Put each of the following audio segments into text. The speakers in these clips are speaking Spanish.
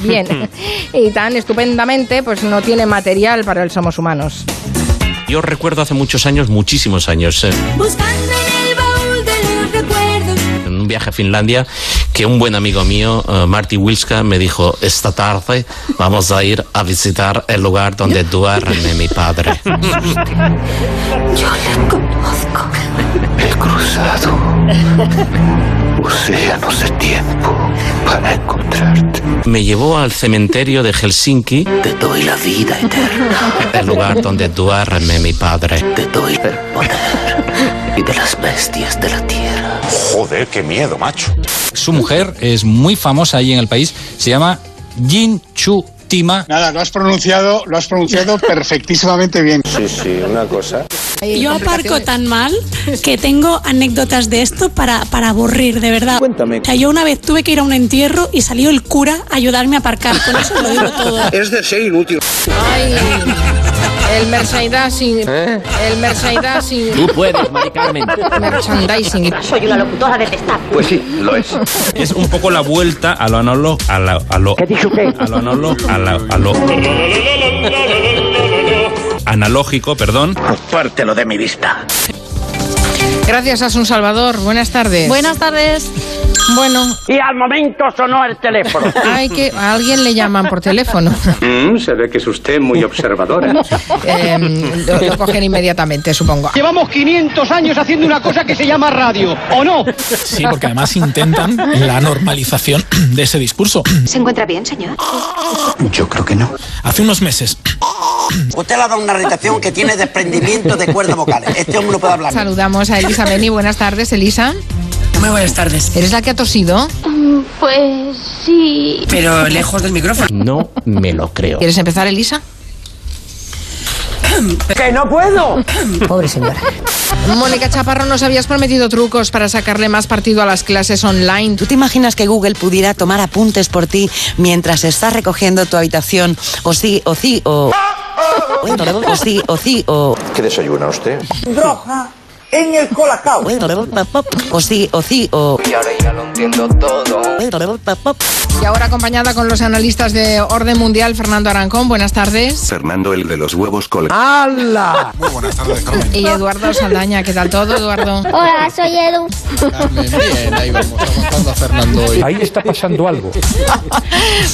bien y tan estupendamente, pues no tiene material para el Somos Humanos. Yo recuerdo hace muchos años, muchísimos años, eh, Buscando en el baúl de los recuerdos. en un viaje a Finlandia, que un buen amigo mío, eh, Marty Wilska, me dijo, esta tarde vamos a ir a visitar el lugar donde duerme mi padre. Yo le conozco. He cruzado océanos de tiempo para encontrarte. Me llevó al cementerio de Helsinki, Te doy la vida eterna. el lugar donde duerme mi padre. Te doy el poder y de las bestias de la tierra. Joder, qué miedo, macho. Su mujer es muy famosa ahí en el país, se llama Jin Chu Tima. Nada, lo has pronunciado, lo has pronunciado perfectísimamente bien. Sí, sí, una cosa. Yo aparco tan mal que tengo anécdotas de esto para, para aburrir, de verdad. Cuéntame. O sea, yo una vez tuve que ir a un entierro y salió el cura a ayudarme a aparcar. Con eso lo digo todo. Es de ser inútil. Ay, el merchandising, el merchandising, Tú puedes, Mari Carmen. merchandising. Soy una locutora detestable. Pues sí, lo es. Es un poco la vuelta a lo anólogo, a lo, a lo, a lo anólogo, a lo, a lo analógico, perdón. Pártelo de mi vista. Gracias, Asun Salvador. Buenas tardes. Buenas tardes. Bueno, Y al momento sonó el teléfono. hay que a alguien le llaman por teléfono. Mm, se ve que es usted muy observadora. Eh, lo, lo cogen inmediatamente, supongo. Llevamos 500 años haciendo una cosa que se llama radio, ¿o no? Sí, porque además intentan la normalización de ese discurso. ¿Se encuentra bien, señor? Yo creo que no. Hace unos meses Usted le ha dado una irritación que tiene desprendimiento de cuerdas vocales. Este hombre no puede hablar. Saludamos a Elisa Beni. Buenas tardes, Elisa. Muy buenas tardes. ¿Eres la que ha tosido? Pues sí. Pero lejos del micrófono. No me lo creo. ¿Quieres empezar, Elisa? ¡Que no puedo! Pobre señora. Mónica Chaparro, nos habías prometido trucos para sacarle más partido a las clases online. ¿Tú te imaginas que Google pudiera tomar apuntes por ti mientras estás recogiendo tu habitación? O sí, o sí, o... O sí, o sí, o... ¿Qué desayuna usted? En el colacao. O sí, o sí, o... Y ahora ya lo entiendo todo. Y ahora acompañada con los analistas de Orden Mundial, Fernando Arancón. Buenas tardes. Fernando, el de los huevos colgados. Y Eduardo Saldaña. ¿Qué tal todo, Eduardo? Hola, soy Edu. Bien, ahí vamos, aguantando a Fernando hoy. Ahí está pasando algo.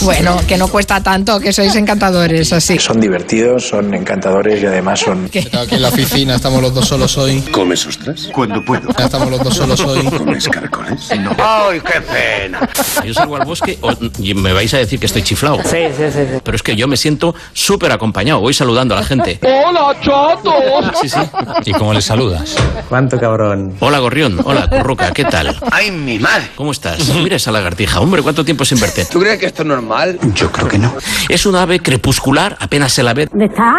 Bueno, que no cuesta tanto, que sois encantadores, así. Son divertidos, son encantadores y además son... Aquí en la oficina estamos los dos solos hoy. ¿Comes ostras? Cuando puedo. Estamos los dos solos hoy. ¿Comes caracoles? No. ¡Ay, qué pena! Yo salgo al bosque o- y me vais a decir que estoy chiflado. Sí, sí, sí. sí. Pero es que yo me siento súper acompañado. Voy saludando a la gente. ¡Hola, chato! Sí, sí. ¿Y cómo le saludas? ¿Cuánto cabrón? Hola, Gorrión. Hola, Curruca. ¿Qué tal? ¡Ay, mi madre! ¿Cómo estás? Mira esa lagartija. Hombre, ¿cuánto tiempo sin verte? ¿Tú crees que esto es normal? Yo creo que no. Es un ave crepuscular, apenas se la ve. ¿Dónde está?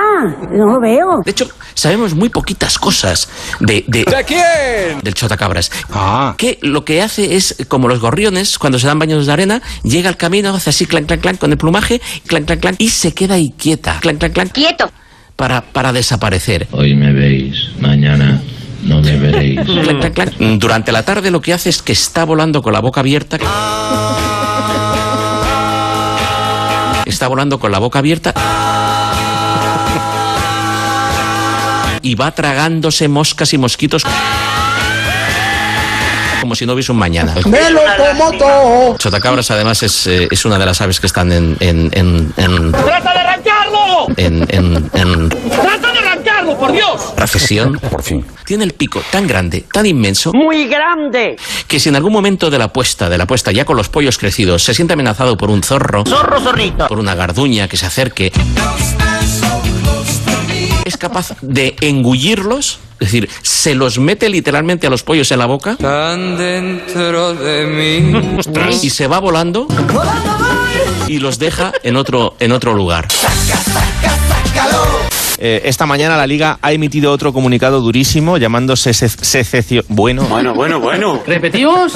No lo veo. De hecho, sabemos muy poquitas cosas de, de, ¿De quién? del chotacabras. Ah. Que lo que hace es, como los gorriones, cuando se dan baños de arena, llega al camino, hace así, clan, clan, clan, con el plumaje, clan, clan, clan, y se queda ahí quieta, clan, clan, clan, Quieto. para, para desaparecer. Hoy me veis, mañana no me veréis. Clan, clan, clan. Durante la tarde lo que hace es que está volando con la boca abierta. Está volando con la boca abierta. Y va tragándose moscas y mosquitos. Como si no hubiese un mañana. ¡Velo como todo! Chotacabras además es, eh, es una de las aves que están en, en, en, en, ¡Trata de arrancarlo! en, en, en ¡Trata de arrancarlo, por Dios! recesión. Por fin. Tiene el pico tan grande, tan inmenso, ¡Muy grande! que si en algún momento de la puesta, de la puesta ya con los pollos crecidos, se siente amenazado por un zorro, ¡Zorro, zorrito! por una garduña que se acerque, es capaz de engullirlos, es decir, se los mete literalmente a los pollos en la boca ostras, y se va volando y los deja en otro, en otro lugar. Eh, esta mañana la Liga ha emitido otro comunicado durísimo llamándose secesión. Bueno, Bueno, bueno, bueno. ¿Repetimos?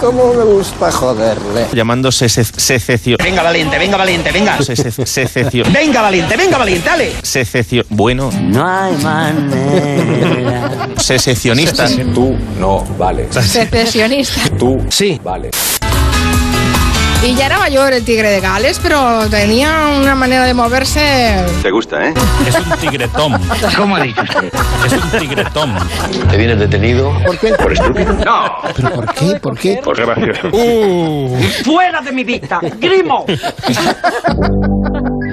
¿Cómo me gusta joderle? llamándose secesión. Venga, valiente, venga, valiente, venga. Secesión. Venga, valiente, venga, valiente, dale. Secesión. Bueno, No hay manera. secesionistas. Tú no vales. Secesionista. Tú Sí. vales. Y ya era mayor el tigre de Gales, pero tenía una manera de moverse. Te gusta, ¿eh? Es un tigretón. ¿Cómo ha dicho usted? Es un tigretón. ¿Te vienes detenido? ¿Por qué? ¿Por estúpido? No. ¿Pero por qué? ¿Por qué? Por gracioso. ¡Fuera de mi vista! ¡Grimo!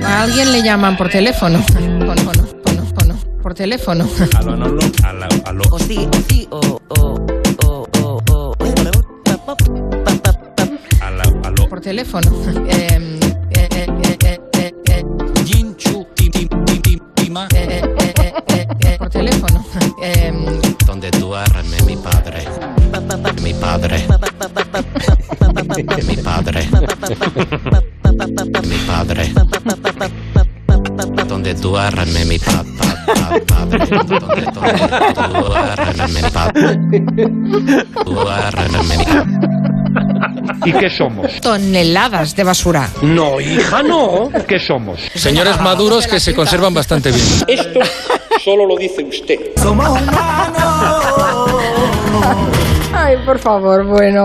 A alguien le llaman por teléfono. Fono, fono, fono, fono, Por teléfono. Aló, aló, aló. O sí, o sí, o... o, o, eh, Por teléfono. Em, Donde duerme mi padre. Mi padre. Mi padre. Mi padre. Donde mi pa- pa- pa- padre. Donde, donde duerme mi padre. Duerme mi ¿Y qué somos? toneladas de basura. No, hija, no. ¿Qué somos? Señores maduros que se conservan bastante bien. Esto solo lo dice usted. Ay, por favor, bueno.